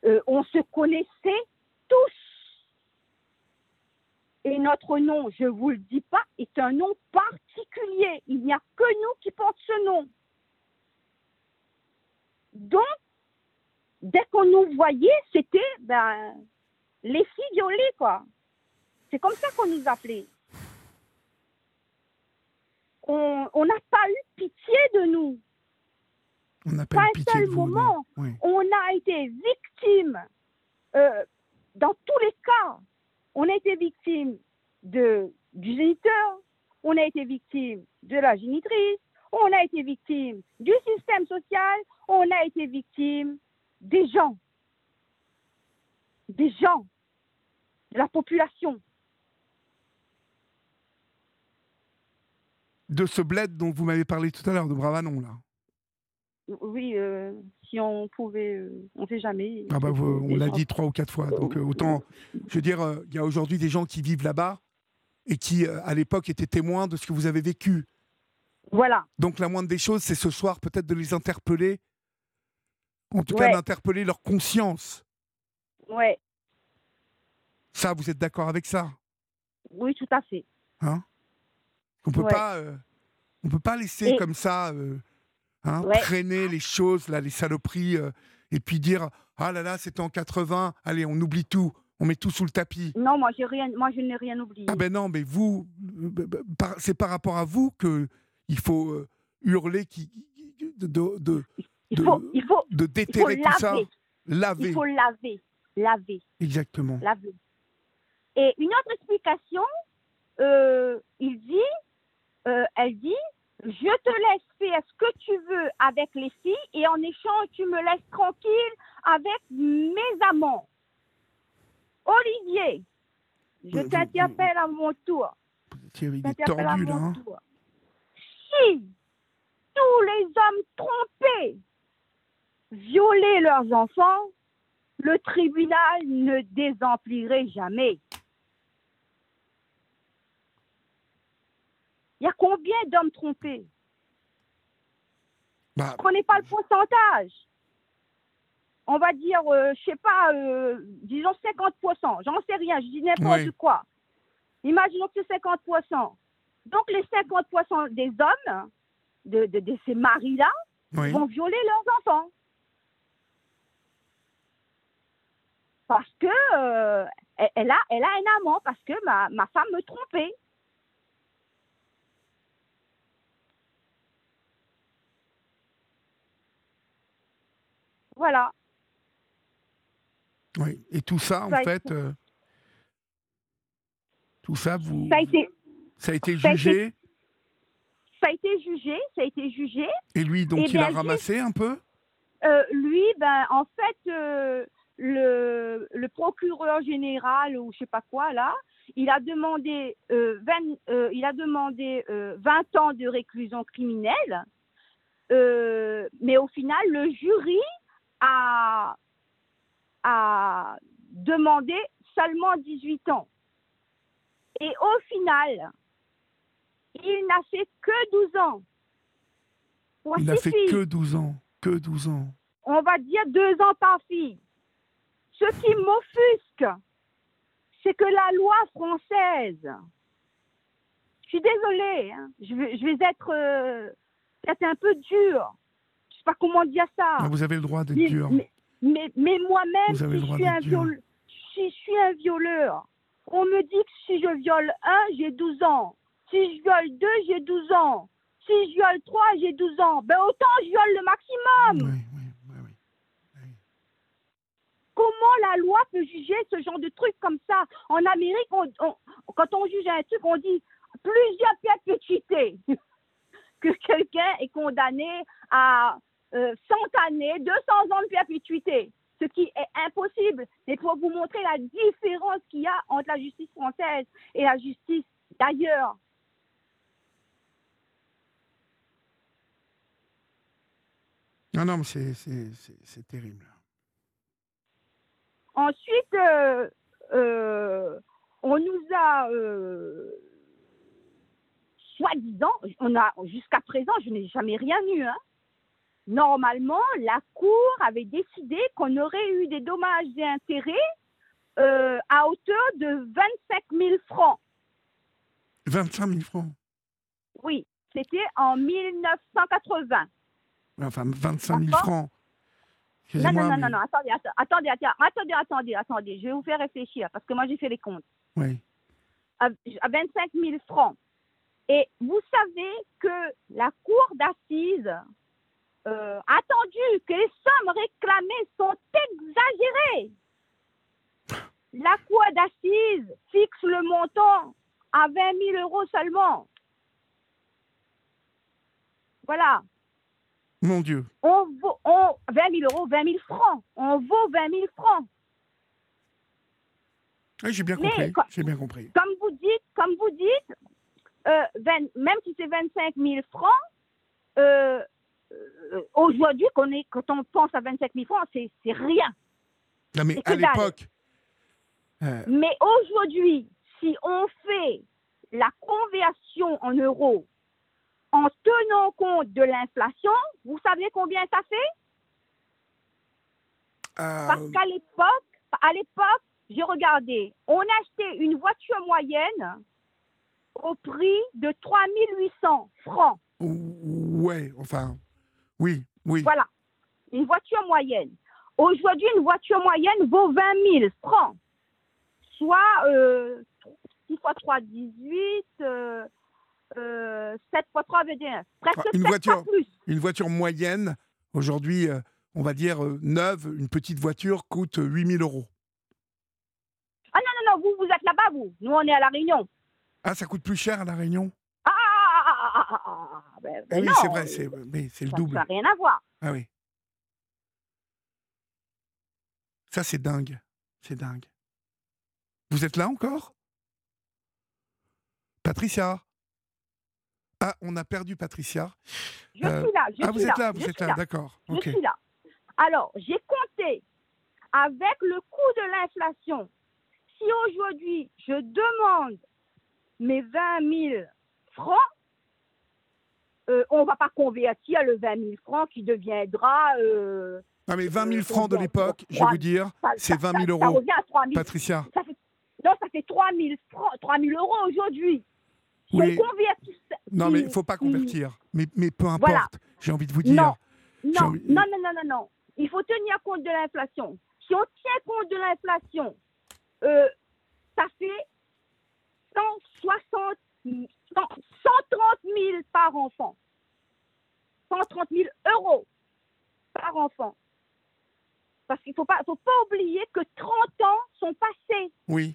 Euh, on se connaissait tous. Et notre nom, je vous le dis pas, est un nom particulier. Il n'y a que nous qui portent ce nom. Donc, dès qu'on nous voyait, c'était ben, les filles violées, quoi. C'est comme ça qu'on nous appelait. On n'a pas eu pitié de nous. On n'a pas Pas eu un pitié seul de vous. moment. Oui. On a été victime, euh, dans tous les cas, on a été victime de, du géniteur, on a été victime de la génitrice, on a été victime du système social, on a été victime des gens, des gens, de la population. De ce bled dont vous m'avez parlé tout à l'heure, de Bravanon, là. Oui, euh, si on pouvait, euh, on ne sait jamais. Ah bah, vous- on l'a dit trois ou quatre fois. Donc, euh, autant, je veux dire, il y a aujourd'hui des gens qui vivent là-bas et qui, à l'époque, étaient témoins de ce que vous avez vécu. Voilà. Donc, la moindre des choses, c'est ce soir peut-être de les interpeller. En tout Ouais. cas, d'interpeller leur conscience. Ouais. Ça, vous êtes d'accord avec ça? Oui, tout à fait. hein? On peut Ouais. pas, euh, on peut pas laisser Et- comme ça euh, hein, Ouais. traîner les choses, là, les saloperies, euh, et puis dire ah là là, c'était en 80, allez, on oublie tout, on met tout sous le tapis. Non, moi, rien, moi, je n'ai rien oublié. Ah ben non, mais vous, euh, c'est par rapport à vous que il faut hurler, qui, de, de, de, il, de- faut, il, faut, de il faut déterrer tout ça, laver. laver, Il faut laver. Laver. exactement. Laver. Et une autre explication, euh, il dit, euh, elle dit, je te laisse faire ce que tu veux avec les filles et en échange, tu me laisses tranquille avec mes amants. Olivier, je vous- t'interpelle à mon tour. Thierry, il est là. hein. Si tous les hommes trompés violaient leurs enfants, le tribunal ne désemplirait jamais. Il y a combien d'hommes trompés? Bah, Prenez pas le pourcentage. On va dire, euh, je sais pas, euh, disons 50%. J'en sais rien, je dis n'importe Oui. quoi. Imaginons que c'est 50%. Donc les 50% des hommes, de, de- de ces maris-là, oui. vont violer leurs enfants. Parce que euh, elle, elle a, elle a un amant, parce que ma, ma femme me trompait. Voilà. oui. Et tout ça, en Ça fait, euh, tout ça, vous, Ça a été, ça a été jugé. ça a été jugé, ça a été jugé. Et lui, donc, Eh il a ramassé un peu? Euh, lui, ben, en fait, euh, le, le procureur général ou je sais pas quoi là, il a demandé, euh, 20, euh, il a demandé euh, 20 ans de réclusion criminelle, mais au final, le jury a, a demandé seulement 18 ans. Et au final, il n'a fait que 12 ans. Pour Il n'a fait filles que 12 ans. Que 12 ans. on va dire deux ans par fille. Ce qui m'offusque, c'est que la loi française, je suis désolée, hein, je, vais, je vais être euh, peut-être un peu dure, sais pas comment dire ça, Ah, Vous avez le droit d'être mais, dur. mais, mais- mais moi-même, si je, suis un d'être dur. viol- si je suis un violeur, on me dit que si je viole un, j'ai 12 ans. Si je viole deux, j'ai 12 ans. Si je viole trois, j'ai 12 ans. Ben autant je viole le maximum. Oui, oui, oui, oui. Comment la loi peut juger ce genre de truc comme ça? En Amérique, on- on- quand on juge un truc, on dit plusieurs perpétuités. [LAUGHS] que quelqu'un est condamné à euh, 100 années, 200 ans de perpétuité. Ce qui est impossible. Mais pour vous montrer la différence qu'il y a entre la justice française et la justice d'ailleurs. Non, non, mais c'est- terrible. Ensuite, euh, euh, on nous a, euh, soi-disant, on a jusqu'à présent, je n'ai jamais rien eu. hein. Normalement, la Cour avait décidé qu'on aurait eu des dommages et intérêts euh, à hauteur de 25 000 francs. 25 000 francs. Oui, c'était en 1980. Enfin, 25 000 D'accord. francs. Non, non, non, mais- non, non, attendez, attendez, attendez, attendez, attendez, attendez, je vais vous faire réfléchir parce que moi j'ai fait les comptes. Oui. à, à 25 000 francs. Et vous savez que la cour d'assises euh, a attendu que les sommes réclamées sont exagérées. La cour d'assises fixe le montant à 20 000 euros seulement. Voilà. Mon Dieu. On vaut, on, 20 000 euros, 20 000 francs. On vaut 20 000 francs. Oui, j'ai bien compris. J'ai bien compris. comme vous dites, comme vous dites, euh, 20 même si c'est 25 000 francs, euh, aujourd'hui, qu'on est- quand on pense à 25 000 francs, c'est c'est rien. Non, mais à l'époque, euh, Mais aujourd'hui, si on fait la conversion en euros en tenant compte de l'inflation, vous savez combien ça fait? Parce euh, qu'à l'époque, à l'époque, j'ai regardé, on achetait une voiture moyenne au prix de 3800 francs. ouais, enfin, oui, oui. Voilà, une voiture moyenne. Aujourd'hui, une voiture moyenne vaut 20 000 francs, soit euh, 6 fois 3, 18, euh, euh, 7 fois 3, 21. Presque une 7 voiture. fois plus. Une voiture moyenne, aujourd'hui, euh, on va dire euh, neuve, une petite voiture coûte 8000 euros. Ah non, non, non, vous, vous êtes là-bas, vous. Nous, on est à La Réunion. Ah, ça coûte plus cher à La Réunion? Ah, ah, ah, ben, Ah ben oui, c'est vrai, c'est mais c'est le ça double. n'a rien à voir. Ah oui. Ça, c'est dingue. C'est dingue. Vous êtes là encore? Patricia? Ah, on a perdu Patricia. Je Euh, suis là, je ah, suis vous êtes là, je vous êtes là, d'accord. Je Ok. suis là. Alors, j'ai compté avec le coût de l'inflation. Si aujourd'hui, je demande mes 20 000 francs, euh, on ne va pas convertir le 20 000 francs qui deviendra. euh, Non, mais 20 000 Euh, francs de l'époque, je vais vous dire, c'est ça- 20 000 ça- Ça euros. revient à 3 000 Patricia, ça fait, non, ça fait 3 000, francs, 3 000 euros aujourd'hui. Si Oui. on convertit ça- non, mais il ne faut pas convertir. Mais, mais peu importe, Voilà. j'ai envie de vous dire. Non, non, envie- non, non, non, non, non. Il faut tenir compte de l'inflation. Si on tient compte de l'inflation, euh, ça fait 160, 100 130 000 par enfant. 130 000 euros par enfant. Parce qu'il ne faut pas, faut pas oublier que 30 ans sont passés. Oui,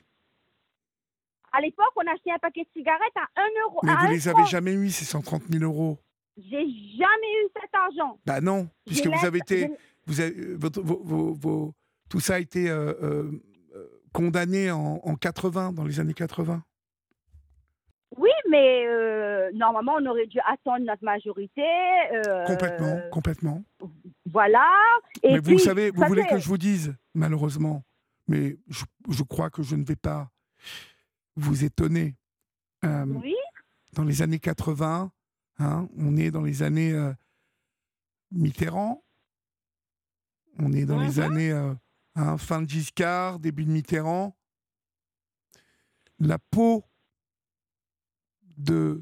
À l'époque, on achetait un paquet de cigarettes à 1 euro. mais à vous un les franc. avez jamais eu, ces 130 000 euros? J'ai jamais eu cet argent. Bah non, puisque vous avez été, vous avez, euh, votre- vos- vos- vos- tout ça a été euh, euh, euh, condamné en, en 80, dans les années 80. Mais euh, normalement, on aurait dû attendre notre majorité. euh, Complètement, complètement. Voilà. Et mais puis, vous savez, vous voulez que je vous dise, malheureusement, mais je, je crois que je ne vais pas vous étonner. Euh, Oui, dans les années 80, hein, on est dans les années Mitterrand, on est dans les Mhm. années hein, fin de Giscard, début de Mitterrand. La peau de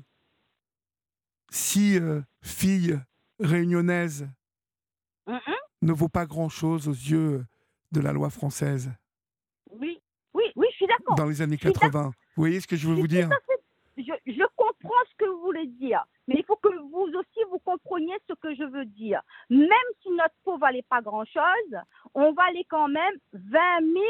six euh, filles réunionnaises mhm, ne vaut pas grand-chose aux yeux de la loi française oui, oui, oui, je suis d'accord. dans les années suis d'accord. 80. Vous voyez ce que je veux Je vous dire? fait- Je, je comprends ce que vous voulez dire, mais il faut que vous aussi vous compreniez ce que je veux dire. Même si notre peau valait pas grand-chose, on valait quand même 20 000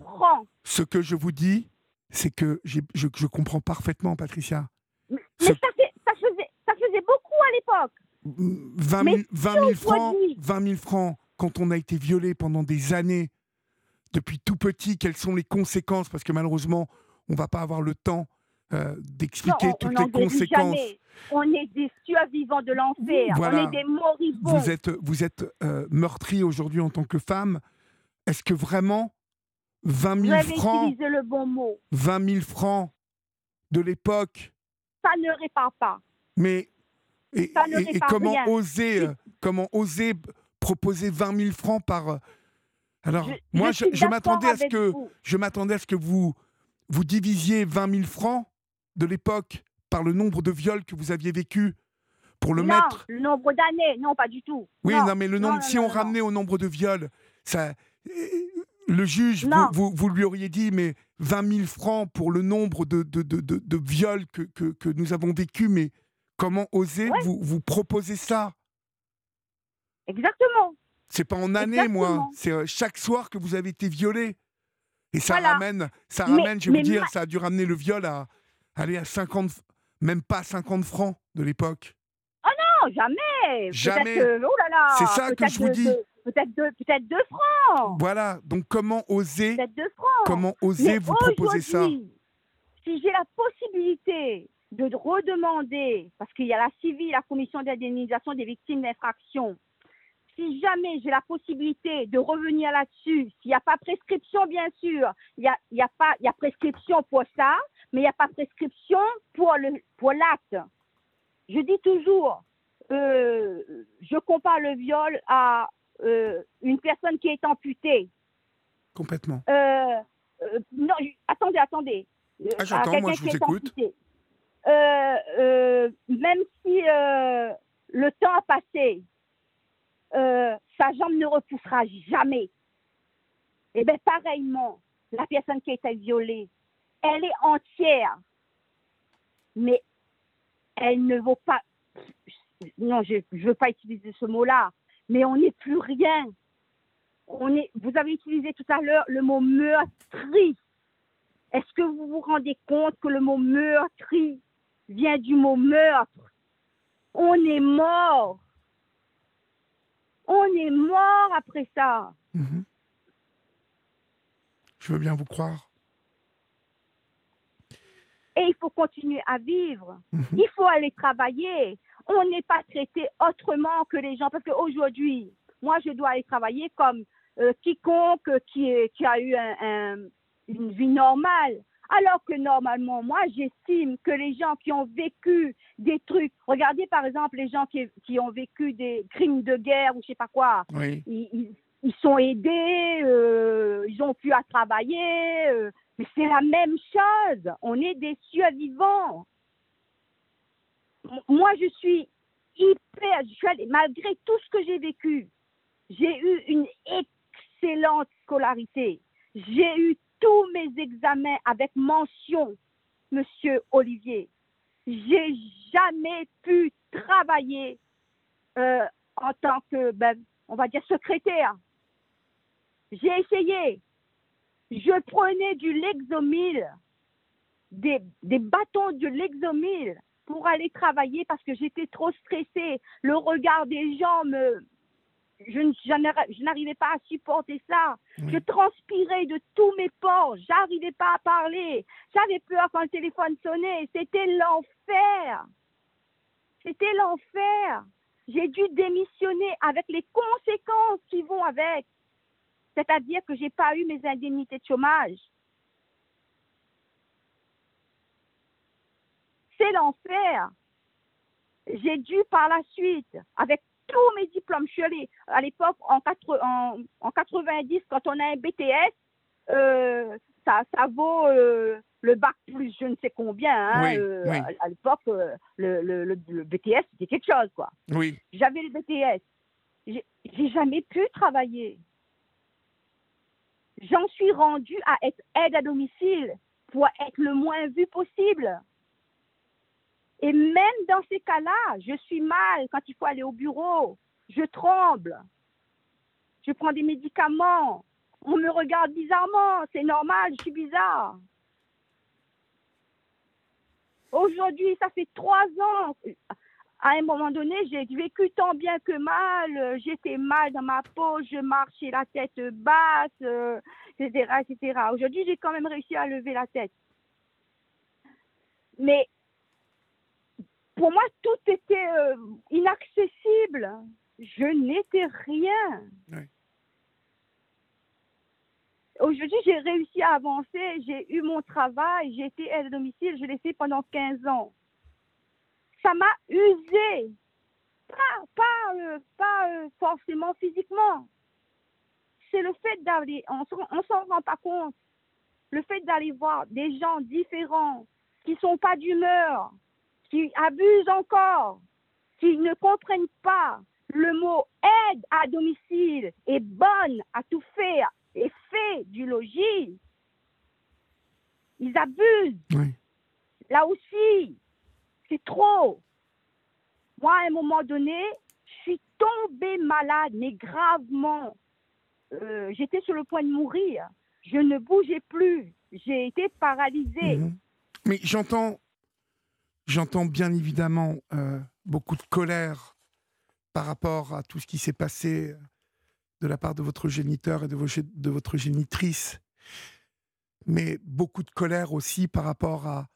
francs. Ce que je vous dis, c'est que je comprends parfaitement, Patricia. Mais ça, fait- ça faisait, ça faisait beaucoup à l'époque. 20 Mais 000, 20 000 francs, aujourd'hui- 20 000 francs, quand on a été violé pendant des années, depuis tout petit, quelles sont les conséquences? Parce que malheureusement, on va pas avoir le temps euh, d'expliquer toutes on les conséquences. jamais. On est des survivants de l'enfer. Voilà. On est des moribonds. Vous êtes, vous êtes euh, meurtri aujourd'hui en tant que femme. Est-ce que vraiment 20 Vous 000 avez francs, le bon mot. 20 000 francs de l'époque, Ça ne répare pas. mais et, comment rien. oser, euh, comment oser proposer 20 000 francs par euh, alors Je- moi je m'attendais à ce que vous. je m'attendais à ce que vous vous divisiez 20 000 francs de l'époque par le nombre de viols que vous aviez vécu pour le non, mettre. le nombre d'années, non, pas du tout. Oui, non, non, mais le nombre, non, si on ramenait au nombre de viols, ça, le juge, vous, vous, vous lui auriez dit, mais 20 000 francs pour le nombre de, de, de, de, viols que, que, que nous avons vécu, mais comment oser Ouais. vous, vous proposer ça? Exactement. C'est pas en année, moi. C'est euh, chaque soir que vous avez été violé. Et ça Voilà. ramène, ça Mais- ramène, je vais vous dire, ma- ça a dû ramener le viol à aller à 50, même pas 50 francs de l'époque. Non, jamais. Jamais. que- oh là là. C'est ça que je vous dis. Peut-être deux, peut-être deux francs. Voilà. Donc comment oser, Peut-être deux francs. comment Mais oser vous proposer ça Si j'ai la possibilité de redemander, parce qu'il y a la CIVI, la commission d'indemnisation des victimes d'infraction, si jamais j'ai la possibilité de revenir là-dessus, s'il n'y a pas prescription, bien sûr, il y a, il y a, pas, il y a prescription pour ça, mais il n'y a pas prescription pour le pour l'acte. Je dis toujours, euh, je compare le viol à euh, une personne qui est amputée. Complètement. Euh, euh, non, attendez, attendez. Ah, j'entends, moi, je vous écoute. même si le temps a passé, sa jambe ne repoussera jamais. Et bien, pareillement, la personne qui a été violée, elle est entière, mais elle ne vaut pas. Non, je ne veux pas utiliser ce mot-là, mais on n'est plus rien on est, vous avez utilisé tout à l'heure le mot meurtri. Est-ce que vous vous rendez compte que le mot meurtri vient du mot meurtre? On est mort. On est mort après ça. Mhm. Je veux bien vous croire. Et il faut continuer à vivre. Mhm. Il faut aller travailler. On n'est pas traité autrement que les gens. Parce qu'aujourd'hui, moi, je dois aller travailler comme euh, quiconque qui, est- qui a eu un- un- une vie normale. Alors que normalement, moi, j'estime que les gens qui ont vécu des trucs, regardez par exemple les gens qui, qui ont vécu des crimes de guerre ou je sais pas quoi, Oui. ils, ils- ils sont aidés, euh, ils ont pu à travailler, euh, mais c'est la même chose. On est des survivants. Moi, je suis hyper, malgré tout ce que j'ai vécu, j'ai eu une excellente scolarité. J'ai eu tous mes examens avec mention, Monsieur Olivier. J'ai jamais pu travailler euh, en tant que, ben, on va dire, secrétaire. J'ai essayé. Je prenais du Lexomil, des, des bâtons de Lexomil pour aller travailler parce que j'étais trop stressée. Le regard des gens me, je, n'arrivais pas à supporter ça. Je transpirais de tous mes pores. J'arrivais pas à parler. J'avais peur quand le téléphone sonnait. C'était l'enfer. C'était l'enfer. J'ai dû démissionner avec les conséquences qui vont avec. C'est-à-dire que j'ai pas eu mes indemnités de chômage. C'est l'enfer. J'ai dû par la suite, avec tous mes diplômes, je suis allée à l'époque en, en, en 90, quand on a un BTS, euh, ça, ça vaut euh, le bac plus je ne sais combien. hein, Oui, euh, oui. À, à l'époque, le, le- le- le BTS, c'était quelque chose, quoi. Oui. J'avais le BTS. J'ai jamais pu travailler. J'en suis rendue à être aide à domicile pour être le moins vu possible. Et même dans ces cas-là, je suis mal quand il faut aller au bureau. Je tremble. Je prends des médicaments. On me regarde bizarrement. C'est normal, je suis bizarre. Aujourd'hui, ça fait trois ans. À un moment donné, j'ai vécu tant bien que mal. euh, J'étais mal dans ma peau, je marchais la tête basse, euh, etc., etc. Aujourd'hui, j'ai quand même réussi à lever la tête. Mais pour moi, tout était euh, inaccessible. Je n'étais rien. Oui. Aujourd'hui, j'ai réussi à avancer, j'ai eu mon travail, j'ai été aide à domicile, je l'ai fait pendant 15 ans. Ça m'a usé. Pas, pas, euh, pas euh, forcément physiquement. C'est le fait d'aller, on ne s'en rend pas compte, le fait d'aller voir des gens différents qui sont pas d'humeur, qui abusent encore, qui ne comprennent pas le mot aide à domicile est bonne à tout faire et fait du logis. Ils abusent. Oui. Là aussi, c'est trop. Moi, à un moment donné, je suis tombée malade, mais gravement. Euh, J'étais sur le point de mourir. Je ne bougeais plus. J'ai été paralysée. Mhm. Mais j'entends, j'entends bien évidemment euh, beaucoup de colère par rapport à tout ce qui s'est passé de la part de votre géniteur et de, vos gé- de votre génitrice, mais beaucoup de colère aussi par rapport à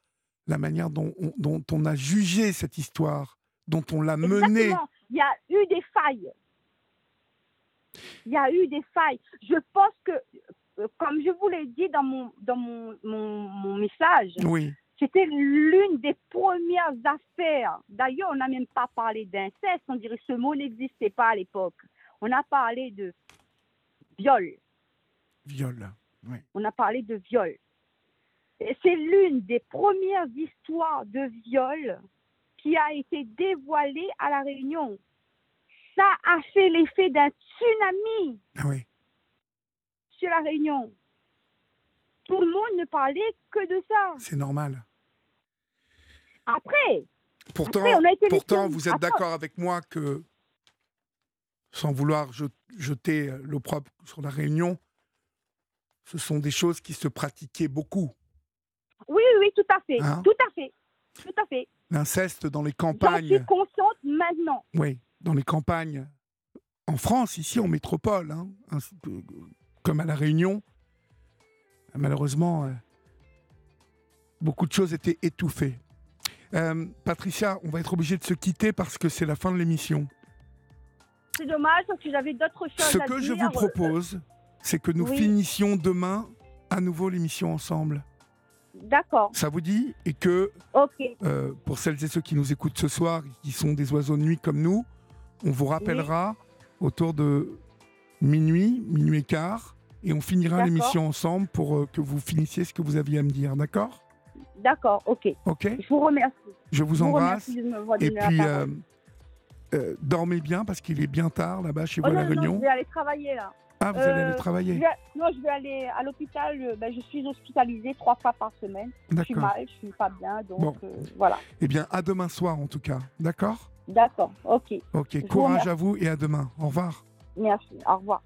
la manière dont on, dont on a jugé cette histoire, dont on l'a menée. Il y a eu des failles. Il y a eu des failles. Je pense que, euh, comme je vous l'ai dit dans mon, dans mon, mon, mon message, Oui, c'était l'une des premières affaires. D'ailleurs, on n'a même pas parlé d'inceste. On dirait que ce mot n'existait pas à l'époque. On a parlé de viol. viol. Oui. On a parlé de viol. C'est l'une des premières histoires de viol qui a été dévoilée à La Réunion. Ça a fait l'effet d'un tsunami Ah oui. sur La Réunion. Tout le monde ne parlait que de ça. C'est normal. Après, Pourtant, Après, on a été les pourtant seuls. vous êtes d'accord avec moi que, sans vouloir je- jeter l'opprobre sur la Réunion, ce sont des choses qui se pratiquaient beaucoup. oui, oui, tout à fait. Hein? tout à fait. Tout à fait. L'inceste dans les campagnes, suis consciente maintenant. oui, dans les campagnes, en France, ici en métropole, hein, que- comme à la Réunion, malheureusement, euh, beaucoup de choses étaient étouffées. Euh, Patricia, on va être obligé de se quitter parce que c'est la fin de l'émission. C'est dommage parce que j'avais d'autres choses Ce à que dire. je vous propose, c'est que nous oui. finissions demain à nouveau l'émission ensemble. D'accord. Ça vous dit? Et que euh, pour celles et ceux qui nous écoutent ce soir, qui sont des oiseaux de nuit comme nous, on vous rappellera autour de minuit, minuit et quart, et on finira l'émission ensemble pour euh, que vous finissiez ce que vous aviez à me dire, d'accord? D'accord. Ok. Ok Je vous remercie. Je vous Je vous embrasse. de me Et puis, euh, euh, dormez bien parce qu'il est bien tard là-bas chez vous Oh à non, La non, non, Réunion. je vais aller travailler là. Ah, vous allez aller Je travailler vais- non, je vais aller à l'hôpital. Ben, je suis hospitalisée trois fois par semaine. Je suis mal, je suis pas bien, donc Bon. voilà. Eh bien, à demain soir en tout cas, d'accord? D'accord. Ok. Ok, vous courage à vous et à demain. Au revoir. Merci. Au revoir.